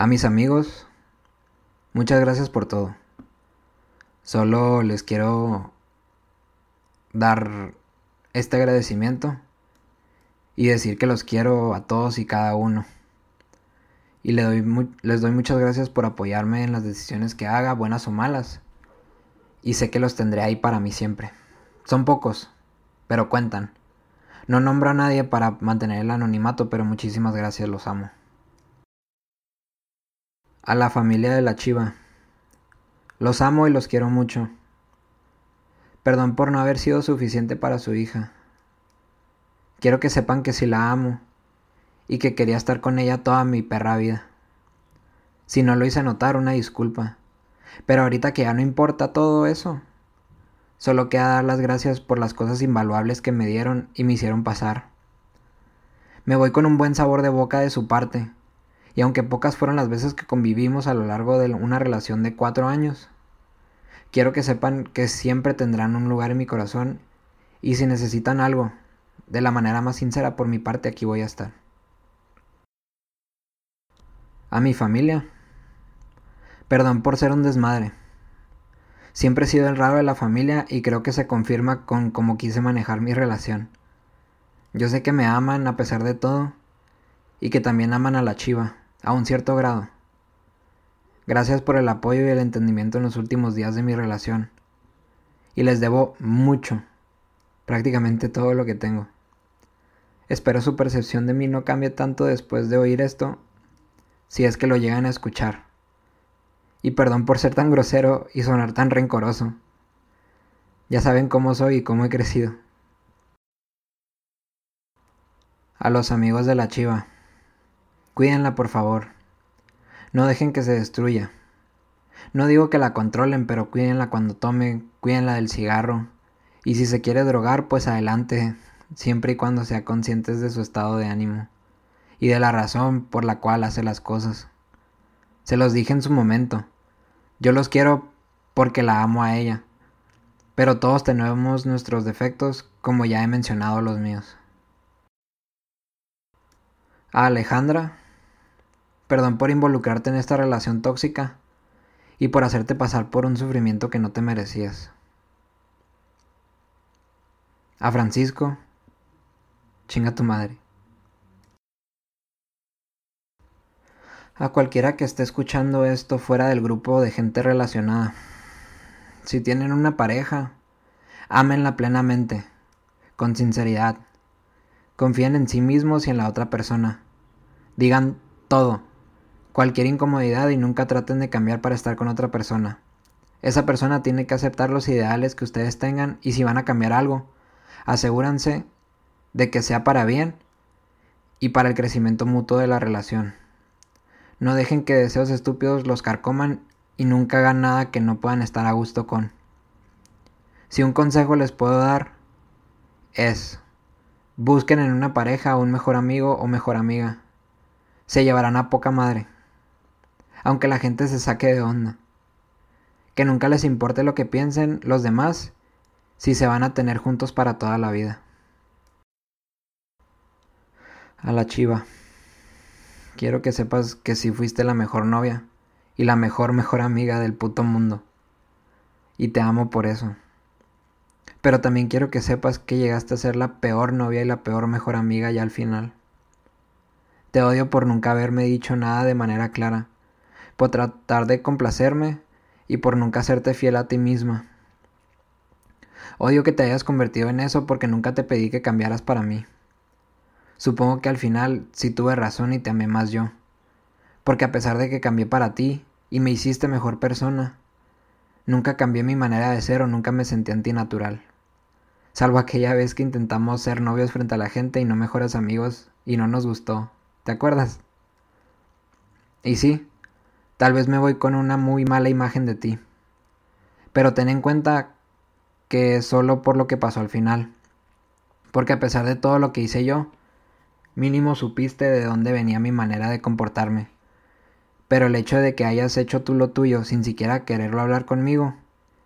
A mis amigos, muchas gracias por todo. Solo les quiero dar este agradecimiento y decir que los quiero a todos y cada uno. Y les doy, muchas gracias por apoyarme en las decisiones que haga, buenas o malas. Y sé que los tendré ahí para mí siempre. Son pocos, pero cuentan. No nombro a nadie para mantener el anonimato, pero muchísimas gracias, los amo. A la familia de la Chiva. Los amo y los quiero mucho. Perdón por no haber sido suficiente para su hija. Quiero que sepan que sí la amo y que quería estar con ella toda mi perra vida. Si no lo hice notar, una disculpa. Pero ahorita que ya no importa todo eso, solo queda dar las gracias por las cosas invaluables que me dieron y me hicieron pasar. Me voy con un buen sabor de boca de su parte y aunque pocas fueron las veces que convivimos a lo largo de una relación de cuatro años, quiero que sepan que siempre tendrán un lugar en mi corazón y si necesitan algo, de la manera más sincera por mi parte aquí voy a estar. A mi familia. Perdón por ser un desmadre. Siempre he sido el raro de la familia y creo que se confirma con cómo quise manejar mi relación. Yo sé que me aman a pesar de todo y que también aman a la chiva a un cierto grado. Gracias por el apoyo y el entendimiento en los últimos días de mi relación. Y les debo mucho, prácticamente todo lo que tengo. Espero su percepción de mí no cambie tanto después de oír esto, si es que lo llegan a escuchar. Y perdón por ser tan grosero y sonar tan rencoroso. Ya saben cómo soy y cómo he crecido. A los amigos de la chiva. Cuídenla, por favor. No dejen que se destruya. No digo que la controlen, pero cuídenla cuando tome, cuídenla del cigarro. Y si se quiere drogar, pues adelante, siempre y cuando sea conscientes de su estado de ánimo y de la razón por la cual hace las cosas. Se los dije en su momento. Yo los quiero porque la amo a ella. Pero todos tenemos nuestros defectos, como ya he mencionado los míos. A Alejandra, Perdón por involucrarte en esta relación tóxica y por hacerte pasar por un sufrimiento que no te merecías. A Francisco, chinga tu madre. A cualquiera que esté escuchando esto fuera del grupo de gente relacionada. Si tienen una pareja, ámenla plenamente, con sinceridad. Confíen en sí mismos y en la otra persona. Digan todo cualquier incomodidad y nunca traten de cambiar para estar con otra persona. Esa persona tiene que aceptar los ideales que ustedes tengan y si van a cambiar algo, asegúrense de que sea para bien y para el crecimiento mutuo de la relación. No dejen que deseos estúpidos los carcoman y nunca hagan nada que no puedan estar a gusto con. Si un consejo les puedo dar es, busquen en una pareja un mejor amigo o mejor amiga. Se llevarán a poca madre aunque la gente se saque de onda. Que nunca les importe lo que piensen los demás si se van a tener juntos para toda la vida. A la chiva. Quiero que sepas que si fuiste la mejor novia y la mejor mejor amiga del puto mundo. Y te amo por eso. Pero también quiero que sepas que llegaste a ser la peor novia y la peor mejor amiga ya al final. Te odio por nunca haberme dicho nada de manera clara por tratar de complacerme y por nunca hacerte fiel a ti misma. Odio que te hayas convertido en eso porque nunca te pedí que cambiaras para mí. Supongo que al final sí tuve razón y te amé más yo. Porque a pesar de que cambié para ti y me hiciste mejor persona, nunca cambié mi manera de ser o nunca me sentí antinatural. Salvo aquella vez que intentamos ser novios frente a la gente y no mejores amigos y no nos gustó. ¿Te acuerdas? Y sí, Tal vez me voy con una muy mala imagen de ti. Pero ten en cuenta que solo por lo que pasó al final. Porque a pesar de todo lo que hice yo, mínimo supiste de dónde venía mi manera de comportarme. Pero el hecho de que hayas hecho tú lo tuyo sin siquiera quererlo hablar conmigo,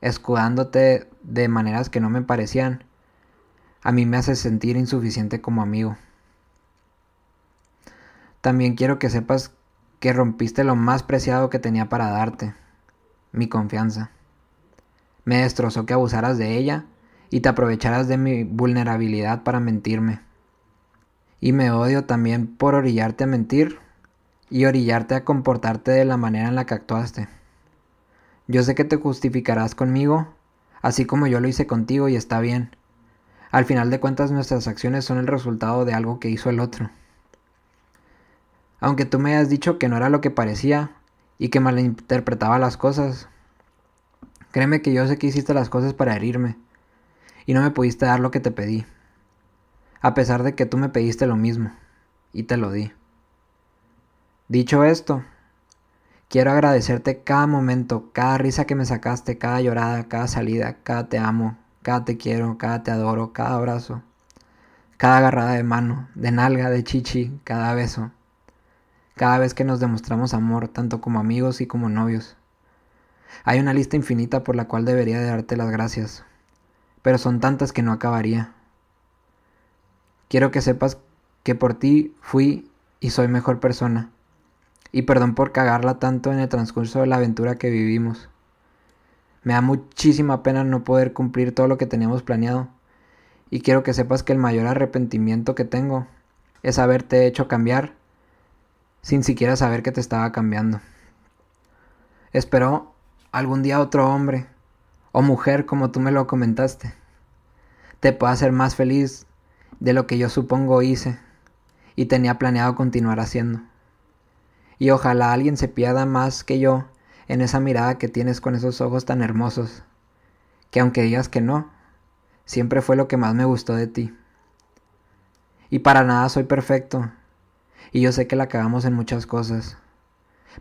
escudándote de maneras que no me parecían, a mí me hace sentir insuficiente como amigo. También quiero que sepas que rompiste lo más preciado que tenía para darte, mi confianza. Me destrozó que abusaras de ella y te aprovecharas de mi vulnerabilidad para mentirme. Y me odio también por orillarte a mentir y orillarte a comportarte de la manera en la que actuaste. Yo sé que te justificarás conmigo, así como yo lo hice contigo y está bien. Al final de cuentas nuestras acciones son el resultado de algo que hizo el otro. Aunque tú me hayas dicho que no era lo que parecía y que malinterpretaba las cosas, créeme que yo sé que hiciste las cosas para herirme y no me pudiste dar lo que te pedí, a pesar de que tú me pediste lo mismo y te lo di. Dicho esto, quiero agradecerte cada momento, cada risa que me sacaste, cada llorada, cada salida, cada te amo, cada te quiero, cada te adoro, cada abrazo, cada agarrada de mano, de nalga, de chichi, cada beso, cada vez que nos demostramos amor, tanto como amigos y como novios. Hay una lista infinita por la cual debería de darte las gracias, pero son tantas que no acabaría. Quiero que sepas que por ti fui y soy mejor persona y perdón por cagarla tanto en el transcurso de la aventura que vivimos. Me da muchísima pena no poder cumplir todo lo que teníamos planeado, y quiero que sepas que el mayor arrepentimiento que tengo es haberte hecho cambiar sin siquiera saber que te estaba cambiando. Espero algún día otro hombre o mujer como tú me lo comentaste te pueda hacer más feliz de lo que yo supongo hice y tenía planeado continuar haciendo y ojalá alguien se pierda más que yo en esa mirada que tienes con esos ojos tan hermosos, que aunque digas que no, siempre fue lo que más me gustó de ti. Y para nada soy perfecto, y yo sé que la cagamos en muchas cosas,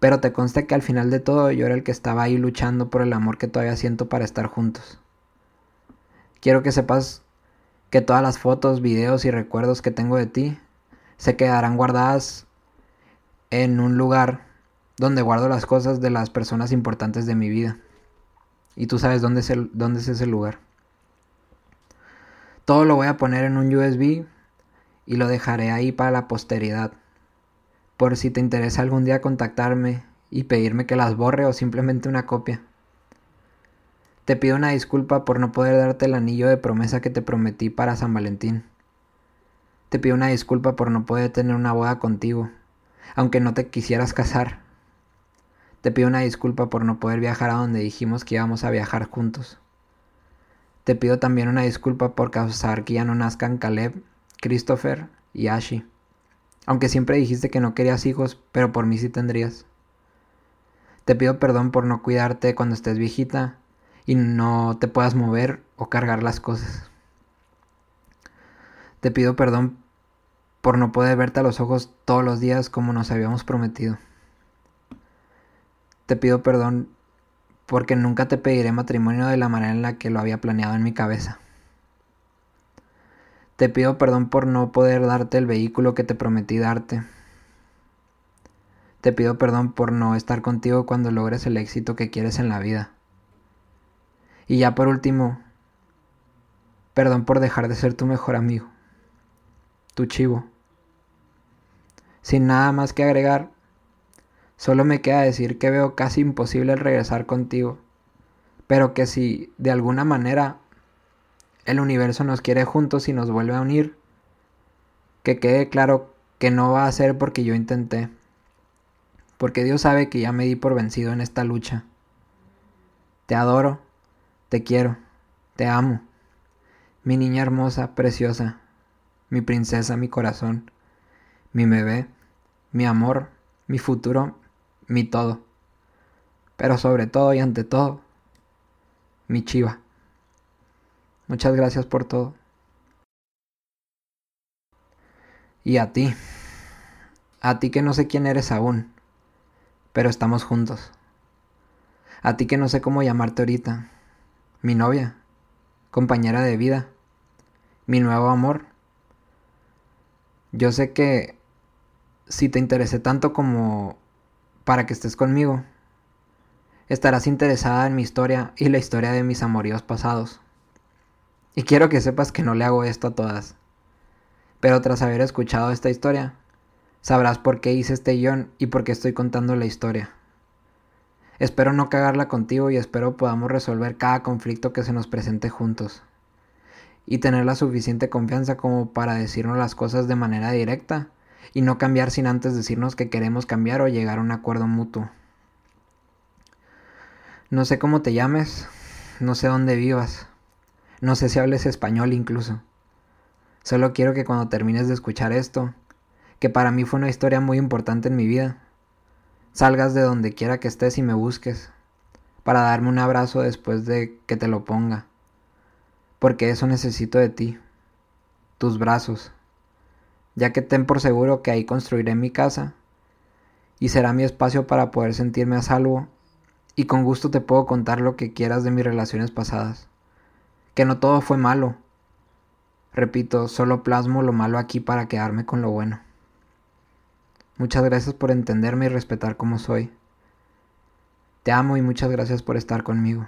pero te consta que al final de todo yo era el que estaba ahí luchando por el amor que todavía siento para estar juntos. Quiero que sepas que todas las fotos, videos y recuerdos que tengo de ti se quedarán guardadas en un lugar donde guardo las cosas de las personas importantes de mi vida. Y tú sabes dónde es, el, dónde es ese lugar. Todo lo voy a poner en un USB y lo dejaré ahí para la posteridad. Por si te interesa algún día contactarme y pedirme que las borre o simplemente una copia. Te pido una disculpa por no poder darte el anillo de promesa que te prometí para San Valentín. Te pido una disculpa por no poder tener una boda contigo aunque no te quisieras casar. Te pido una disculpa por no poder viajar a donde dijimos que íbamos a viajar juntos. Te pido también una disculpa por causar que ya no nazcan Caleb, Christopher y Ashi. Aunque siempre dijiste que no querías hijos, pero por mí sí tendrías. Te pido perdón por no cuidarte cuando estés viejita y no te puedas mover o cargar las cosas. Te pido perdón por no poder verte a los ojos todos los días como nos habíamos prometido. Te pido perdón porque nunca te pediré matrimonio de la manera en la que lo había planeado en mi cabeza. Te pido perdón por no poder darte el vehículo que te prometí darte. Te pido perdón por no estar contigo cuando logres el éxito que quieres en la vida. Y ya por último, perdón por dejar de ser tu mejor amigo, tu chivo. Sin nada más que agregar, solo me queda decir que veo casi imposible regresar contigo, pero que si de alguna manera el universo nos quiere juntos y nos vuelve a unir, que quede claro que no va a ser porque yo intenté, porque Dios sabe que ya me di por vencido en esta lucha. Te adoro, te quiero, te amo, mi niña hermosa, preciosa, mi princesa, mi corazón mi bebé, mi amor, mi futuro, mi todo. Pero sobre todo y ante todo, mi chiva. Muchas gracias por todo. Y a ti, a ti que no sé quién eres aún, pero estamos juntos. A ti que no sé cómo llamarte ahorita, mi novia, compañera de vida, mi nuevo amor. Yo sé que si te interesé tanto como para que estés conmigo, estarás interesada en mi historia y la historia de mis amoríos pasados. Y quiero que sepas que no le hago esto a todas. Pero tras haber escuchado esta historia, Sabrás por qué hice este guion y por qué estoy contando la historia. Espero no cagarla contigo y espero podamos resolver cada conflicto que se nos presente juntos. Y tener la suficiente confianza como para decirnos las cosas de manera directa y no cambiar sin antes decirnos que queremos cambiar o llegar a un acuerdo mutuo. No sé cómo te llames, no sé dónde vivas, no sé si hables español incluso. Solo quiero que cuando termines de escuchar esto, que para mí fue una historia muy importante en mi vida, salgas de donde quiera que estés y me busques, para darme un abrazo después de que te lo ponga, porque eso necesito de ti, tus brazos, ya que ten por seguro que ahí construiré mi casa y será mi espacio para poder sentirme a salvo y con gusto te puedo contar lo que quieras de mis relaciones pasadas. Que no todo fue malo. Repito, solo plasmo lo malo aquí para quedarme con lo bueno. Muchas gracias por entenderme y respetar como soy. Te amo y muchas gracias por estar conmigo.